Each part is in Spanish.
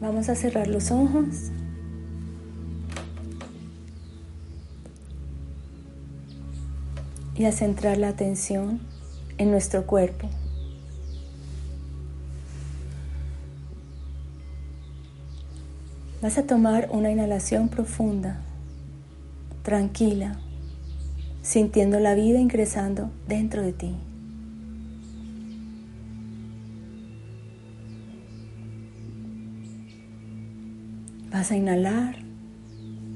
Vamos a cerrar los ojos. Y a centrar la atención en nuestro cuerpo. Vas a tomar una inhalación profunda, tranquila, sintiendo la vida ingresando dentro de ti. Vas a inhalar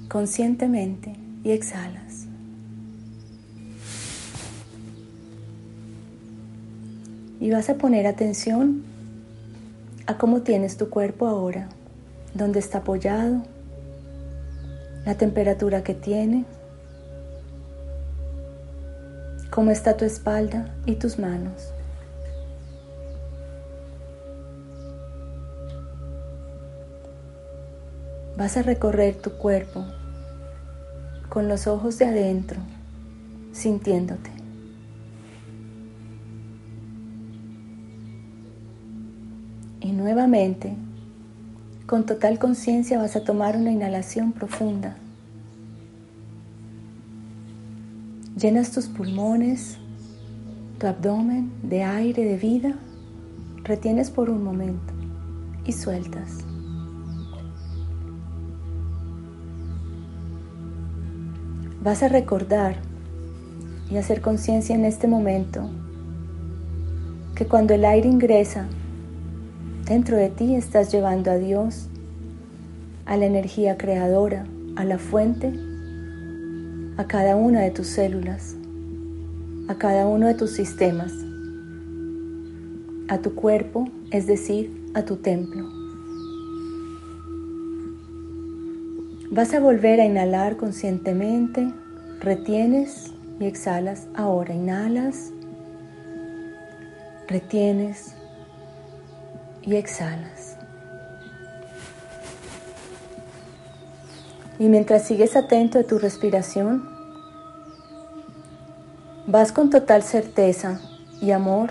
conscientemente y exhalas. Y vas a poner atención a cómo tienes tu cuerpo ahora dónde está apoyado, la temperatura que tiene, cómo está tu espalda y tus manos. Vas a recorrer tu cuerpo con los ojos de adentro, sintiéndote. Y nuevamente con total conciencia vas a tomar una inhalación profunda. Llenas tus pulmones, tu abdomen de aire, de vida, retienes por un momento y sueltas. Vas a recordar y hacer conciencia en este momento que cuando el aire ingresa Dentro de ti estás llevando a Dios, a la energía creadora, a la fuente, a cada una de tus células, a cada uno de tus sistemas, a tu cuerpo, es decir, a tu templo. Vas a volver a inhalar conscientemente, retienes y exhalas. Ahora inhalas, retienes, y exhalas. Y mientras sigues atento a tu respiración, vas con total certeza y amor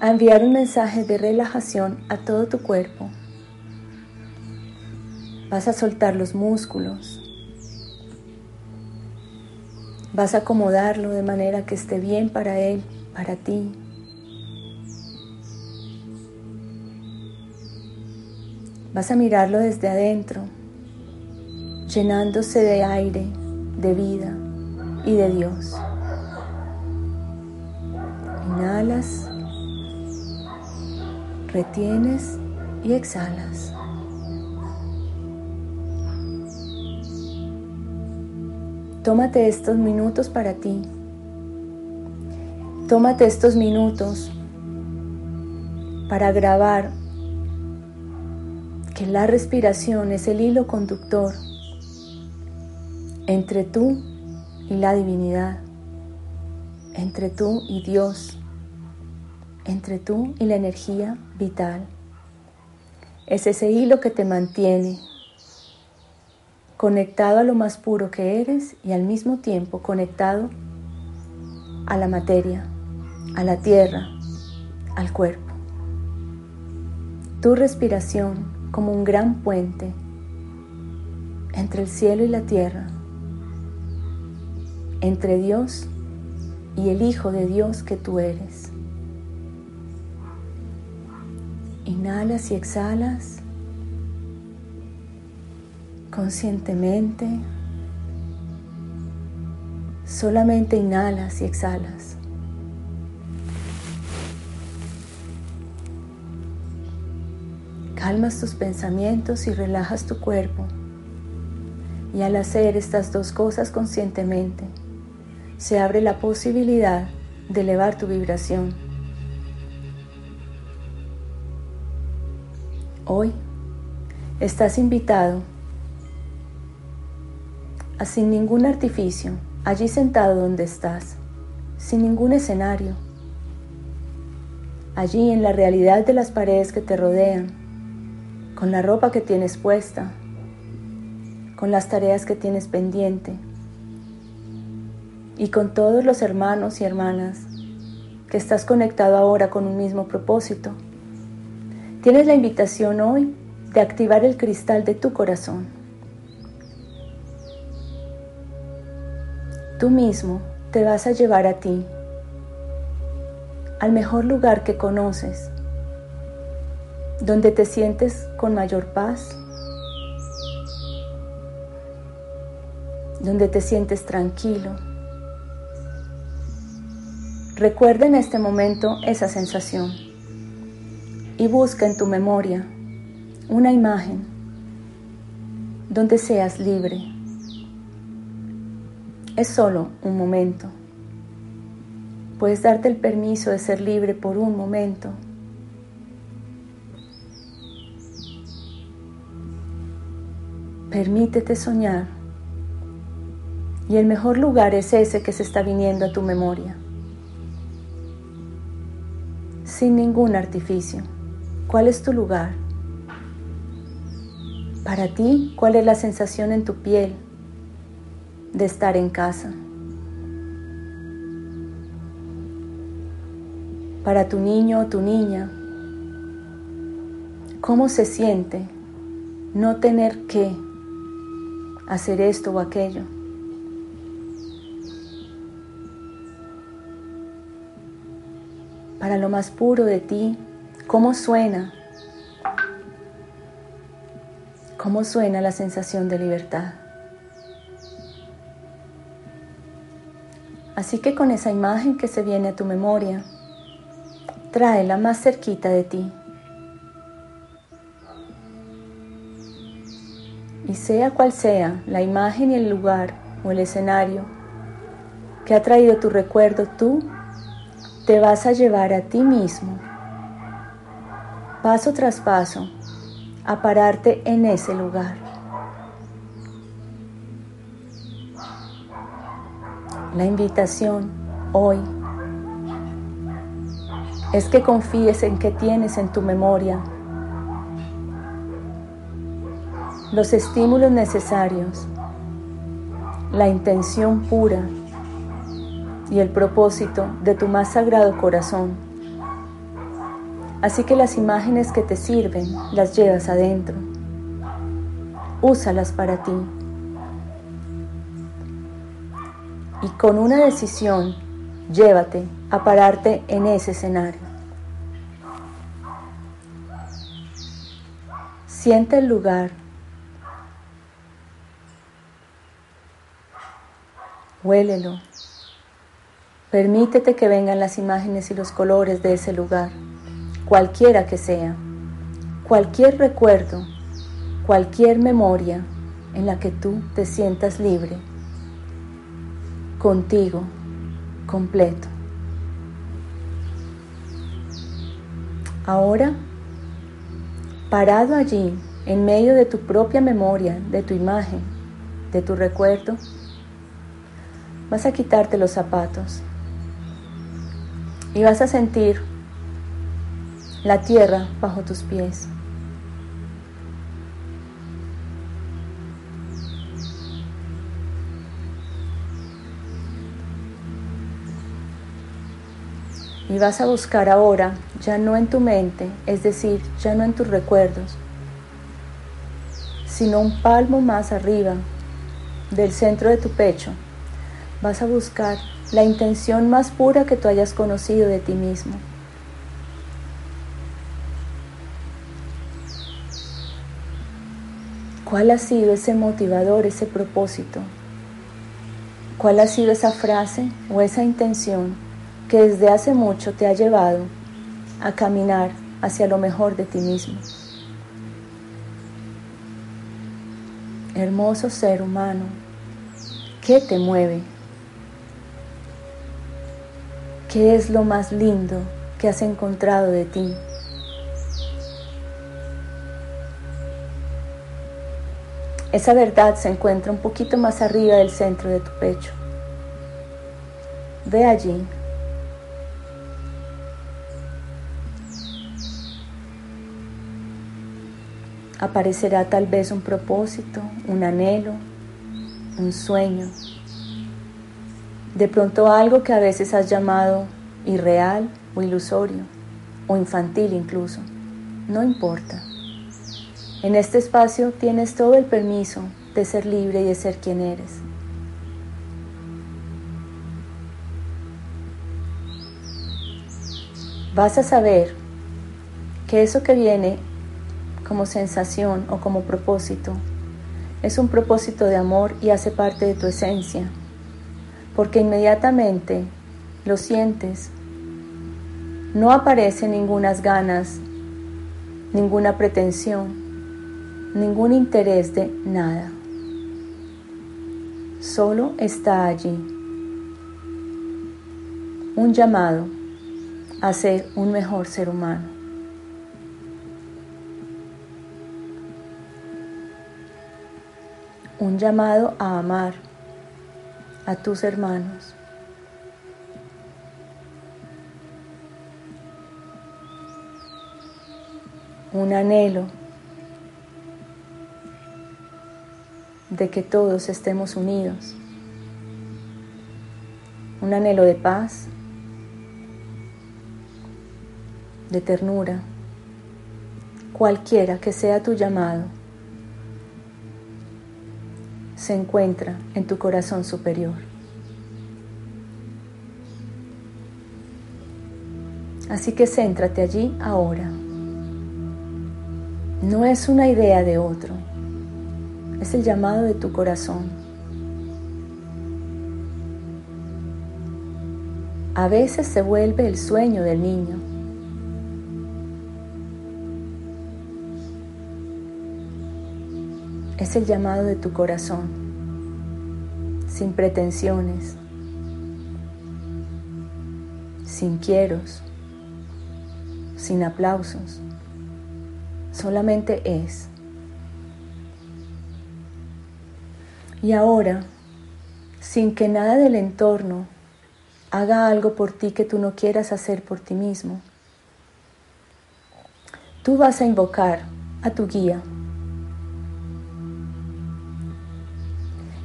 a enviar un mensaje de relajación a todo tu cuerpo. Vas a soltar los músculos. Vas a acomodarlo de manera que esté bien para él, para ti. Vas a mirarlo desde adentro, llenándose de aire, de vida y de Dios. Inhalas, retienes y exhalas. Tómate estos minutos para ti. Tómate estos minutos para grabar que la respiración es el hilo conductor entre tú y la divinidad, entre tú y Dios, entre tú y la energía vital. Es ese hilo que te mantiene conectado a lo más puro que eres y al mismo tiempo conectado a la materia, a la tierra, al cuerpo. Tu respiración como un gran puente entre el cielo y la tierra, entre Dios y el Hijo de Dios que tú eres. Inhalas y exhalas conscientemente. Solamente inhalas y exhalas. Calmas tus pensamientos y relajas tu cuerpo. Y al hacer estas dos cosas conscientemente, se abre la posibilidad de elevar tu vibración. Hoy estás invitado sin ningún artificio, allí sentado donde estás, sin ningún escenario, allí en la realidad de las paredes que te rodean, con la ropa que tienes puesta, con las tareas que tienes pendiente y con todos los hermanos y hermanas que estás conectado ahora con un mismo propósito. Tienes la invitación hoy de activar el cristal de tu corazón. Tú mismo te vas a llevar a ti al mejor lugar que conoces, donde te sientes con mayor paz, donde te sientes tranquilo. Recuerda en este momento esa sensación y busca en tu memoria una imagen donde seas libre. Es solo un momento. Puedes darte el permiso de ser libre por un momento. Permítete soñar. Y el mejor lugar es ese que se está viniendo a tu memoria. Sin ningún artificio. ¿Cuál es tu lugar? Para ti, ¿cuál es la sensación en tu piel de estar en casa? para tu niño o tu niña. ¿Cómo se siente no tener que hacer esto o aquello? Para lo más puro de ti, ¿cómo suena? ¿Cómo suena la sensación de libertad? Así que con esa imagen que se viene a tu memoria, tráela más cerquita de ti. Y sea cual sea la imagen y el lugar o el escenario que ha traído tu recuerdo, tú te vas a llevar a ti mismo, paso tras paso, a pararte en ese lugar. La invitación hoy es que confíes en que tienes en tu memoria los estímulos necesarios, la intención pura y el propósito de tu más sagrado corazón. Así que las imágenes que te sirven las llevas adentro. Úsalas para ti. Y con una decisión, llévate a pararte en ese escenario. Siente el lugar. Huélelo. Permítete que vengan las imágenes y los colores de ese lugar, cualquiera que sea, cualquier recuerdo, cualquier memoria en la que tú te sientas libre, contigo, completo. Ahora, parado allí, en medio de tu propia memoria, de tu imagen, de tu recuerdo, vas a quitarte los zapatos y vas a sentir la tierra bajo tus pies. Y vas a buscar ahora, ya no en tu mente, es decir, ya no en tus recuerdos, sino un palmo más arriba del centro de tu pecho. Vas a buscar la intención más pura que tú hayas conocido de ti mismo. ¿Cuál ha sido ese motivador, ese propósito? ¿Cuál ha sido esa frase o esa intención que desde hace mucho te ha llevado a caminar hacia lo mejor de ti mismo. Hermoso ser humano, ¿qué te mueve? ¿Qué es lo más lindo que has encontrado de ti? Esa verdad se encuentra un poquito más arriba del centro de tu pecho. Ve allí aparecerá tal vez un propósito, un anhelo, un sueño. De pronto algo que a veces has llamado irreal o ilusorio o infantil incluso. no importa. En este espacio tienes todo el permiso de ser libre y de ser quien eres. Vas a saber que eso que viene como sensación o como propósito es un propósito de amor y hace parte de tu esencia, porque inmediatamente lo sientes, no aparece ninguna ganas, ninguna pretensión, ningún interés de nada. Solo está allí un llamado a ser un mejor ser humano. Un llamado a amar a tus hermanos. Un anhelo de que todos estemos unidos. Un anhelo de paz, de ternura, cualquiera que sea tu llamado se encuentra en tu corazón superior. Así que céntrate allí ahora. No es una idea de otro, es el llamado de tu corazón. A veces se vuelve el sueño del niño. Es el llamado de tu corazón sin pretensiones, sin quieros, sin aplausos, solamente es. Y ahora, sin que nada del entorno haga algo por ti que tú no quieras hacer por ti mismo, tú vas a invocar a tu guía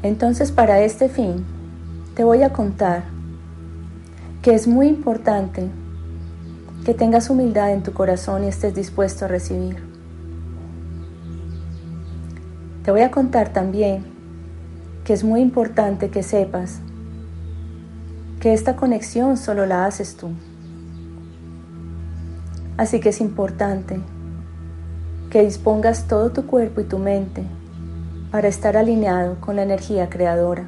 Entonces para este fin te voy a contar que es muy importante que tengas humildad en tu corazón y estés dispuesto a recibir. Te voy a contar también que es muy importante que sepas que esta conexión solo la haces tú. Así que es importante que dispongas todo tu cuerpo y tu mente para estar alineado con la energía creadora.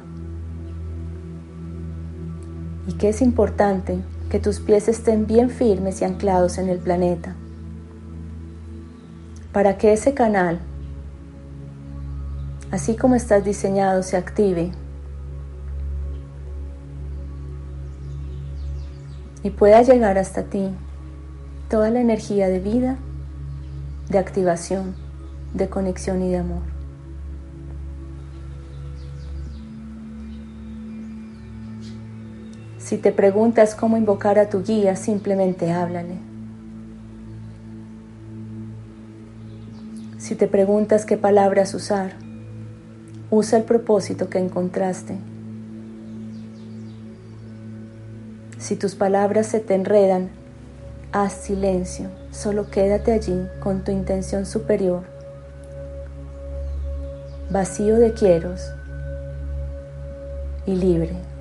Y que es importante que tus pies estén bien firmes y anclados en el planeta, para que ese canal, así como estás diseñado, se active y pueda llegar hasta ti toda la energía de vida, de activación, de conexión y de amor. Si te preguntas cómo invocar a tu guía, simplemente háblale. Si te preguntas qué palabras usar, usa el propósito que encontraste. Si tus palabras se te enredan, haz silencio, solo quédate allí con tu intención superior, vacío de quieros y libre.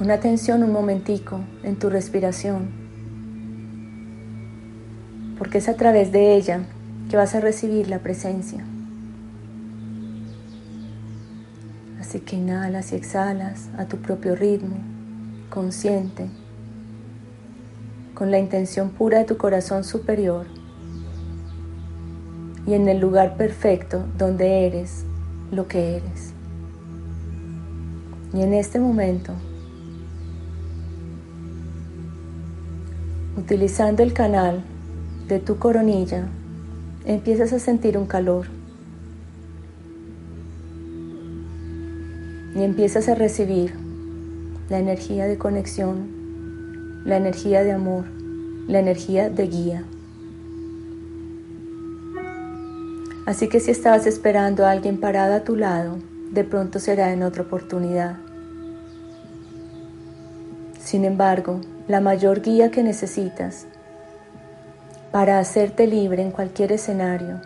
Pon atención un momentico en tu respiración, porque es a través de ella que vas a recibir la presencia. Así que inhalas y exhalas a tu propio ritmo, consciente, con la intención pura de tu corazón superior y en el lugar perfecto donde eres lo que eres. Y en este momento Utilizando el canal de tu coronilla, empiezas a sentir un calor y empiezas a recibir la energía de conexión, la energía de amor, la energía de guía. Así que si estabas esperando a alguien parado a tu lado, de pronto será en otra oportunidad. Sin embargo, la mayor guía que necesitas para hacerte libre en cualquier escenario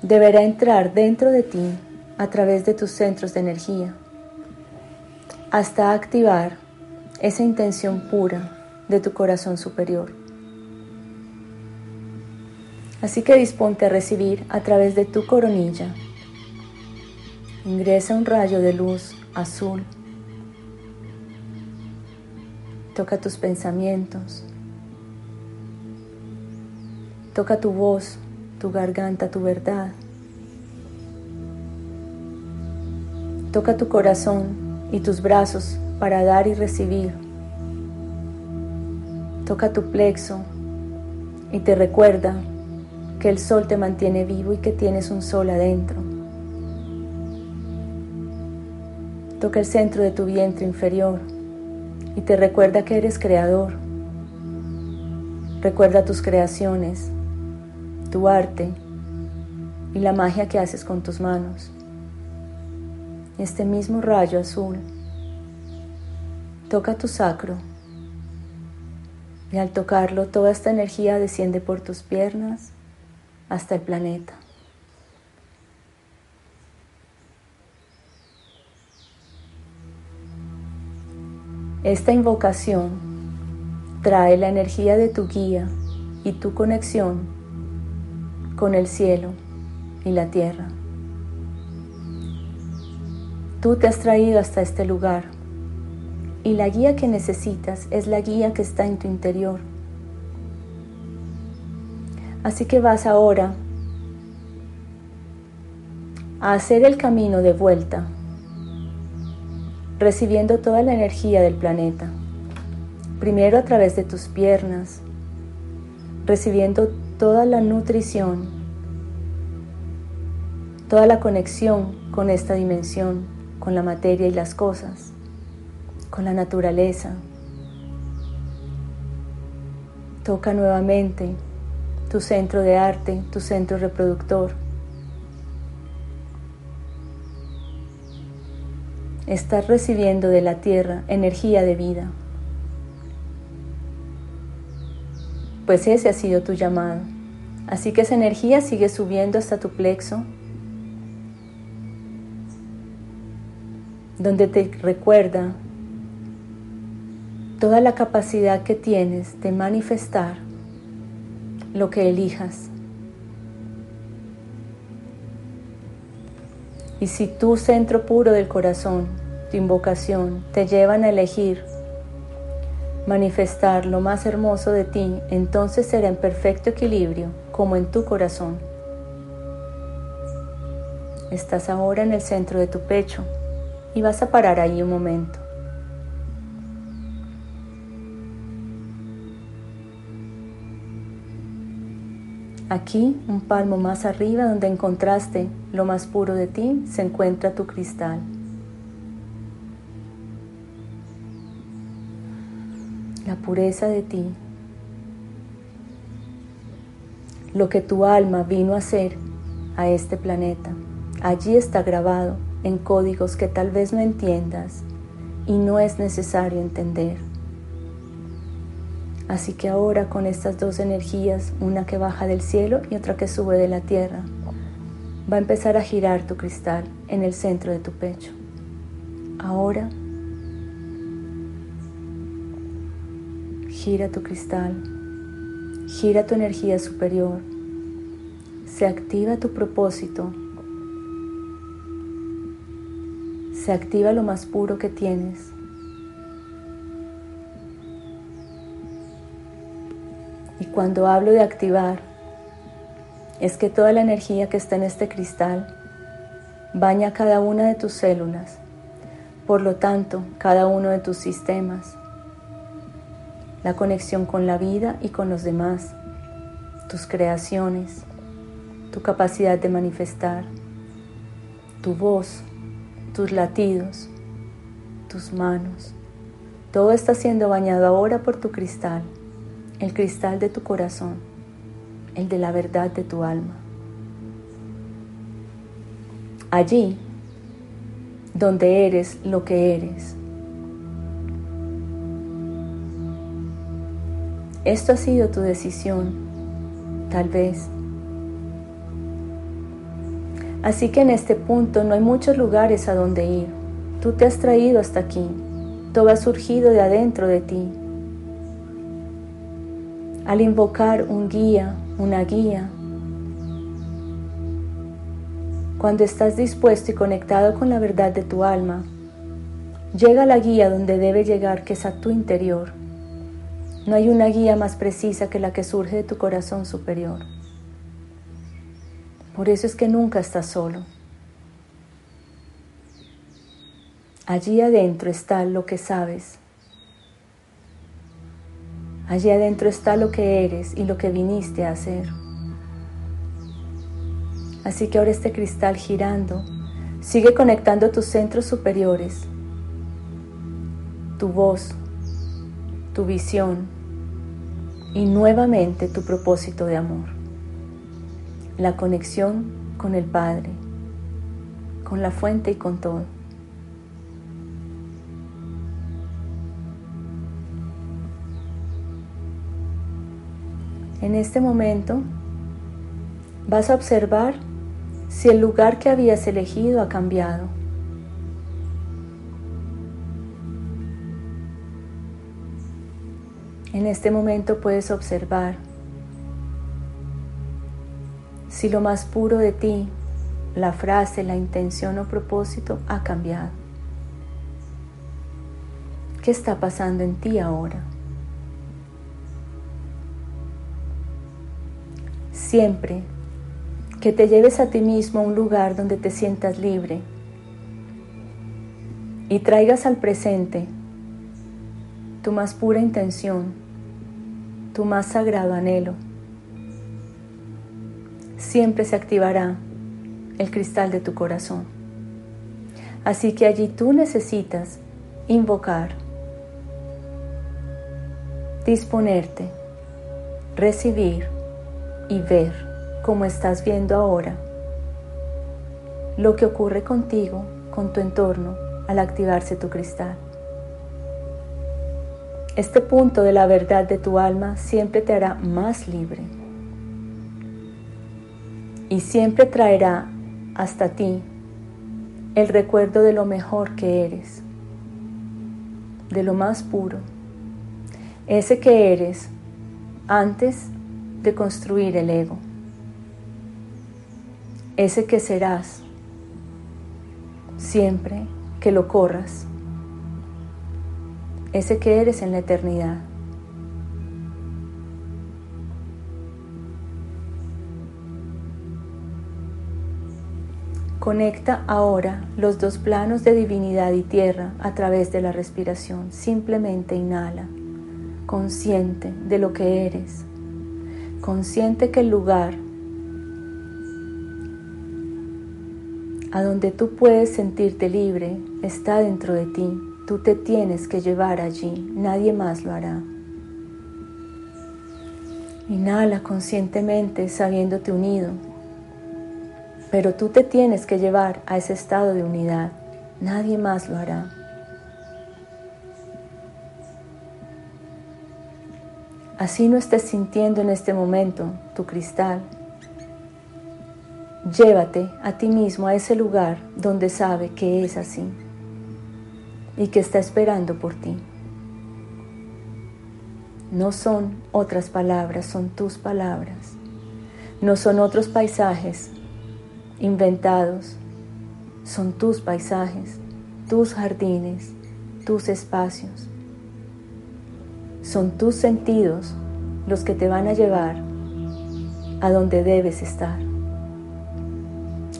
deberá entrar dentro de ti a través de tus centros de energía hasta activar esa intención pura de tu corazón superior. Así que disponte a recibir a través de tu coronilla. Ingresa un rayo de luz azul. Toca tus pensamientos. Toca tu voz tu garganta, tu verdad. Toca tu corazón y tus brazos para dar y recibir. Toca tu plexo y te recuerda que el sol te mantiene vivo y que tienes un sol adentro. Toca el centro de tu vientre inferior y te recuerda que eres creador. Recuerda tus creaciones, tu arte y la magia que haces con tus manos. Este mismo rayo azul toca tu sacro y al tocarlo toda esta energía desciende por tus piernas hasta el planeta. Esta invocación trae la energía de tu guía y tu conexión con el cielo y la tierra. Tú te has traído hasta este lugar y la guía que necesitas es la guía que está en tu interior. Así que vas ahora a hacer el camino de vuelta, recibiendo toda la energía del planeta. Primero a través de tus piernas, recibiendo toda la nutrición, toda la conexión con esta dimensión, con la materia y las cosas, con la naturaleza. Toca nuevamente tu centro de arte, tu centro reproductor. Estás recibiendo de la tierra energía de vida. pues ese ha sido tu llamado. Así que esa energía sigue subiendo hasta tu plexo, donde te recuerda toda la capacidad que tienes de manifestar lo que elijas. Y si tu centro puro del corazón, tu invocación, te llevan a elegir manifestar lo más hermoso de ti, entonces será en perfecto equilibrio como en tu corazón. Estás ahora en el centro de tu pecho y vas a parar ahí un momento. Aquí, un palmo más arriba donde encontraste lo más puro de ti, se encuentra tu cristal. la pureza de ti, lo que tu alma vino a hacer a este planeta. Allí está grabado en códigos que tal vez no entiendas y no es necesario entender. Así que ahora con estas dos energías, una que baja del cielo y otra que sube de la tierra, va a empezar a girar tu cristal en el centro de tu pecho. Ahora gira tu cristal, gira tu energía superior, se activa tu propósito, se activa lo más puro que tienes. Cuando hablo de activar, es que toda la energía que está en este cristal baña cada una de tus células, por lo tanto, cada uno de tus sistemas, la conexión con la vida y con los demás, tus creaciones, tu capacidad de manifestar, tu voz, tus latidos, tus manos. Todo está siendo bañado ahora por tu cristal, el cristal de tu corazón, el de la verdad de tu alma. allí donde eres lo que eres. Esto ha sido tu decisión, tal vez. Así que en este punto no hay muchos lugares a donde ir. Tú te has traído hasta aquí. Todo ha surgido de adentro de ti. Al invocar un guía, una guía, cuando estás dispuesto y conectado con la verdad de tu alma, llega la guía donde debe llegar, que es a tu interior. No hay una guía más precisa que la que surge de tu corazón superior. Por eso es que nunca estás solo. Allí adentro está lo que sabes. Allí adentro está lo que eres y lo que viniste a hacer. Así que ahora este cristal girando sigue conectando tus centros superiores, tu voz, tu visión y nuevamente tu propósito de amor. La conexión con el Padre, con la fuente y con todo. En este momento vas a observar si el lugar que habías elegido ha cambiado. En este momento puedes observar si lo más puro de ti, la frase, la intención o propósito ha cambiado. ¿Qué está pasando en ti ahora? Siempre que te lleves a ti mismo a un lugar donde te sientas libre y traigas al presente tu más pura intención, tu más sagrado anhelo. Siempre se activará el cristal de tu corazón. Así que allí tú necesitas invocar, disponerte, recibir y ver como estás viendo ahora, lo que ocurre contigo, con tu entorno, al activarse tu cristal. Este punto de la verdad de tu alma siempre te hará más libre y siempre traerá hasta ti el recuerdo de lo mejor que eres, de lo más puro, ese que eres antes de construir el ego ese que serás siempre que lo corras, ese que eres en la eternidad. Conecta ahora los dos planos de divinidad y tierra a través de la respiración. Simplemente inhala, consciente de lo que eres, consciente que el lugar a donde tú puedes sentirte libre está dentro de ti. Tú te tienes que llevar allí, nadie más lo hará. Inhala conscientemente sabiéndote unido, pero tú te tienes que llevar a ese estado de unidad, nadie más lo hará. Así no estés sintiendo en este momento tu cristal, Llévate a ti mismo a ese lugar donde sabe que es así y que está esperando por ti. No son otras palabras, son tus palabras. No son otros paisajes inventados, son tus paisajes, tus jardines, tus espacios. Son tus sentidos los que te van a llevar a donde debes estar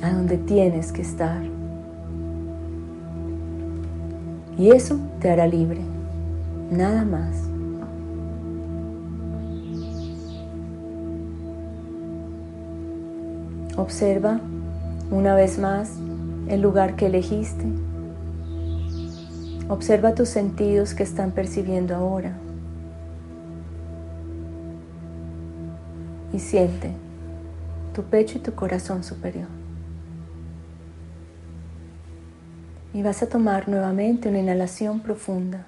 a donde tienes que estar. Y eso te hará libre, nada más. Observa una vez más el lugar que elegiste. Observa tus sentidos que están percibiendo ahora. Y siente tu pecho y tu corazón superior. Y vas a tomar nuevamente una inhalación profunda.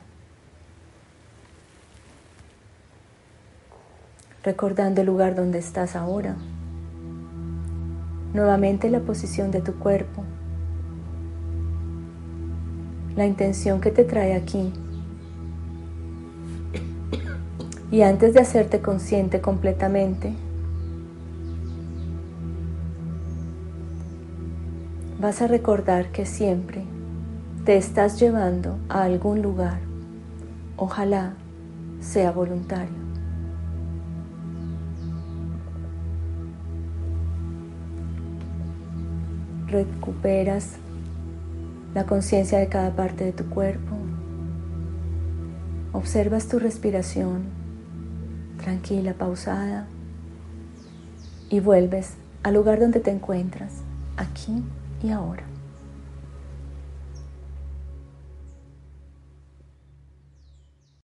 Recordando el lugar donde estás ahora. Nuevamente la posición de tu cuerpo. La intención que te trae aquí. Y antes de hacerte consciente completamente, vas a recordar que siempre te estás llevando a algún lugar. Ojalá sea voluntario. Recuperas la conciencia de cada parte de tu cuerpo. Observas tu respiración tranquila, pausada y vuelves al lugar donde te encuentras, aquí y ahora.